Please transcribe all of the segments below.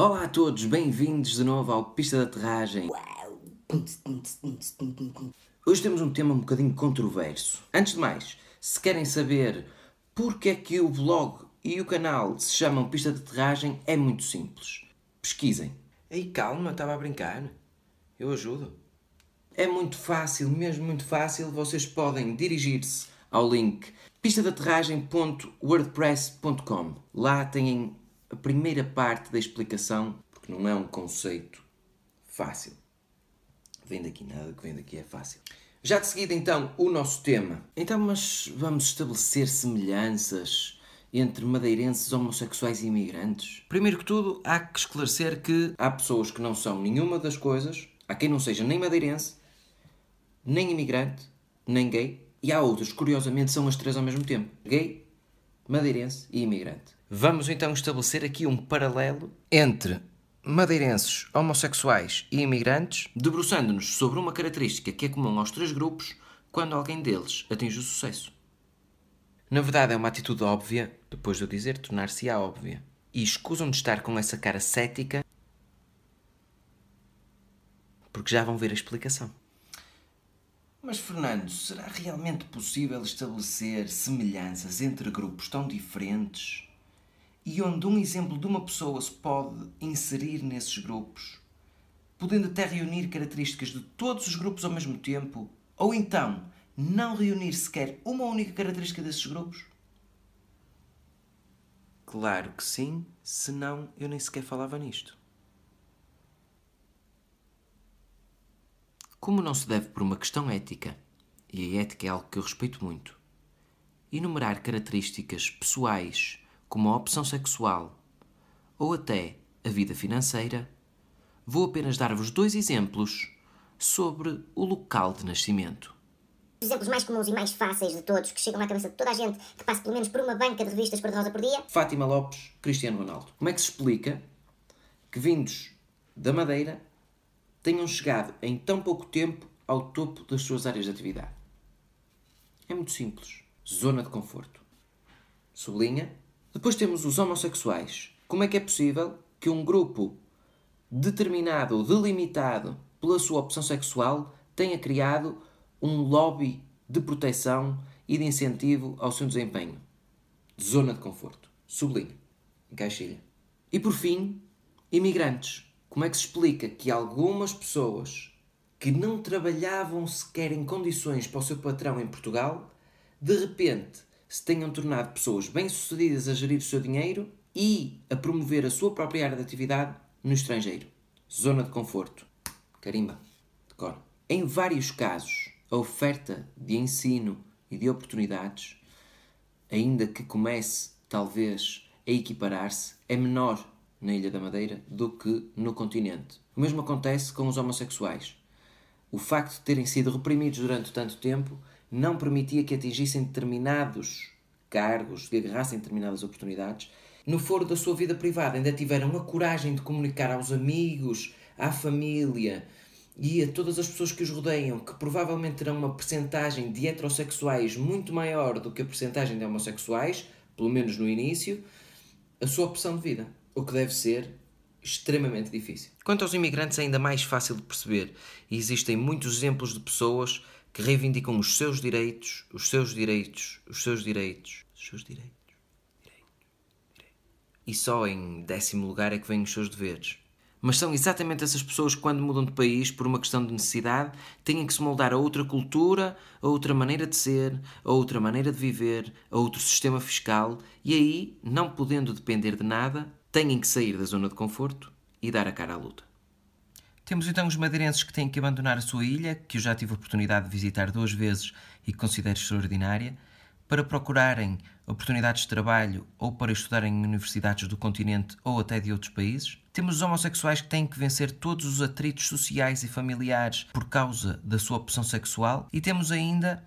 Olá a todos, bem-vindos de novo ao Pista de Aterragem. Hoje temos um tema um bocadinho controverso. Antes de mais, se querem saber porque é que o blog e o canal se chamam Pista de Aterragem, é muito simples. Pesquisem. Ei, calma, estava a brincar. Eu ajudo. É muito fácil, mesmo muito fácil. Vocês podem dirigir-se ao link pistadeaterragem.wordpress.com. Lá têm a primeira parte da explicação, porque não é um conceito fácil. Vem daqui, nada que vem daqui é fácil. Já de seguida, então, o nosso tema. Então, mas vamos estabelecer semelhanças entre madeirenses homossexuais e imigrantes? Primeiro que tudo, há que esclarecer que há pessoas que não são nenhuma das coisas, há quem não seja nem madeirense, nem imigrante, nem gay, e há outros, curiosamente, são as três ao mesmo tempo: gay, madeirense e imigrante. Vamos então estabelecer aqui um paralelo entre madeirenses, homossexuais e imigrantes, debruçando-nos sobre uma característica que é comum aos três grupos quando alguém deles atinge o sucesso. Na verdade, é uma atitude óbvia, depois de eu dizer, tornar-se-á óbvia. E escusam de estar com essa cara cética, porque já vão ver a explicação. Mas, Fernando, será realmente possível estabelecer semelhanças entre grupos tão diferentes e onde um exemplo de uma pessoa se pode inserir nesses grupos, podendo até reunir características de todos os grupos ao mesmo tempo, ou então não reunir sequer uma única característica desses grupos? Claro que sim, senão eu nem sequer falava nisto. Como não se deve por uma questão ética, e a ética é algo que eu respeito muito, enumerar características pessoais como a opção sexual ou até a vida financeira, vou apenas dar-vos dois exemplos sobre o local de nascimento. Os exemplos mais comuns e mais fáceis de todos, que chegam à cabeça de toda a gente que passa pelo menos por uma banca de revistas cor-de-rosa por dia. Fátima Lopes, Cristiano Ronaldo. Como é que se explica que vindos da Madeira tenham chegado em tão pouco tempo ao topo das suas áreas de atividade? É muito simples. Zona de conforto. Sublinha. Depois temos os homossexuais. Como é que é possível que um grupo determinado ou delimitado pela sua opção sexual tenha criado um lobby de proteção e de incentivo ao seu desempenho? Zona de conforto. Sublinha. Encaixilha. E por fim, imigrantes. Como é que se explica que algumas pessoas que não trabalhavam sequer em condições para o seu patrão em Portugal, de repente se tenham tornado pessoas bem-sucedidas a gerir o seu dinheiro e a promover a sua própria área de atividade no estrangeiro? Zona de conforto. Carimba. Decora. Em vários casos, a oferta de ensino e de oportunidades, ainda que comece talvez a equiparar-se, é menor na Ilha da Madeira do que no continente. O mesmo acontece com os homossexuais. O facto de terem sido reprimidos durante tanto tempo não permitia que atingissem determinados cargos, que agarrassem determinadas oportunidades. No foro da sua vida privada, ainda tiveram a coragem de comunicar aos amigos, à família e a todas as pessoas que os rodeiam que provavelmente terão uma percentagem de heterossexuais muito maior do que a percentagem de homossexuais, pelo menos no início, a sua opção de vida o que deve ser extremamente difícil. Quanto aos imigrantes, é ainda mais fácil de perceber. E existem muitos exemplos de pessoas que reivindicam os seus direitos, os seus direitos, os seus direitos, os seus direitos. E só em décimo lugar é que vêm os seus deveres. Mas são exatamente essas pessoas que, quando mudam de país por uma questão de necessidade, têm que se moldar a outra cultura, a outra maneira de ser, a outra maneira de viver, a outro sistema fiscal, e aí, não podendo depender de nada, têm que sair da zona de conforto e dar a cara à luta. Temos então os madeirenses que têm que abandonar a sua ilha, que eu já tive a oportunidade de visitar duas vezes e que considero extraordinária, para procurarem oportunidades de trabalho ou para estudarem em universidades do continente ou até de outros países. Temos os homossexuais que têm que vencer todos os atritos sociais e familiares por causa da sua opção sexual. E temos ainda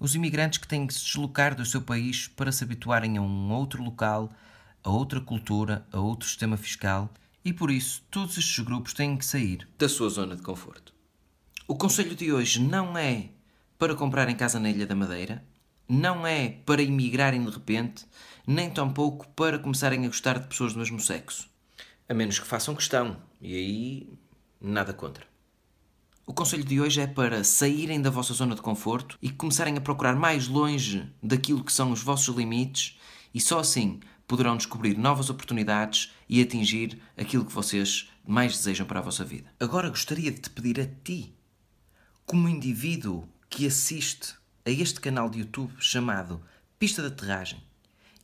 os imigrantes que têm que se deslocar do seu país para se habituarem a um outro local, a outra cultura, a outro sistema fiscal. E por isso, todos estes grupos têm que sair da sua zona de conforto. O conselho de hoje não é para comprar em casa na Ilha da Madeira, não é para imigrarem de repente, nem tampouco para começarem a gostar de pessoas do mesmo sexo. A menos que façam questão. E aí, nada contra. O conselho de hoje é para saírem da vossa zona de conforto e começarem a procurar mais longe daquilo que são os vossos limites e só assim poderão descobrir novas oportunidades e atingir aquilo que vocês mais desejam para a vossa vida. Agora gostaria de te pedir a ti, como indivíduo que assiste a este canal de YouTube chamado Pista de Aterragem,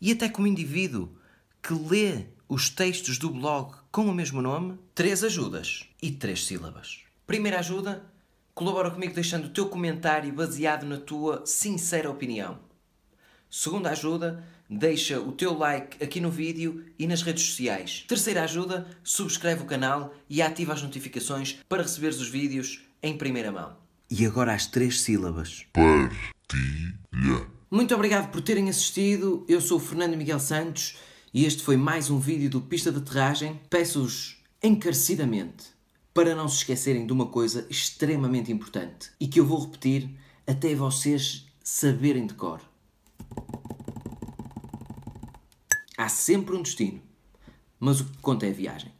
e até como indivíduo que lê os textos do blog com o mesmo nome, três ajudas e três sílabas. Primeira ajuda, colabora comigo deixando o teu comentário baseado na tua sincera opinião. Segunda ajuda, deixa o teu like aqui no vídeo e nas redes sociais. Terceira ajuda, subscreve o canal e ativa as notificações para receberes os vídeos em primeira mão. E agora as três sílabas. Partilha. Muito obrigado por terem assistido. Eu sou o Fernando Miguel Santos e este foi mais um vídeo do Pista de Aterragem. Peço-vos encarecidamente para não se esquecerem de uma coisa extremamente importante e que eu vou repetir até vocês saberem de cor. Há sempre um destino, mas o que conta é a viagem.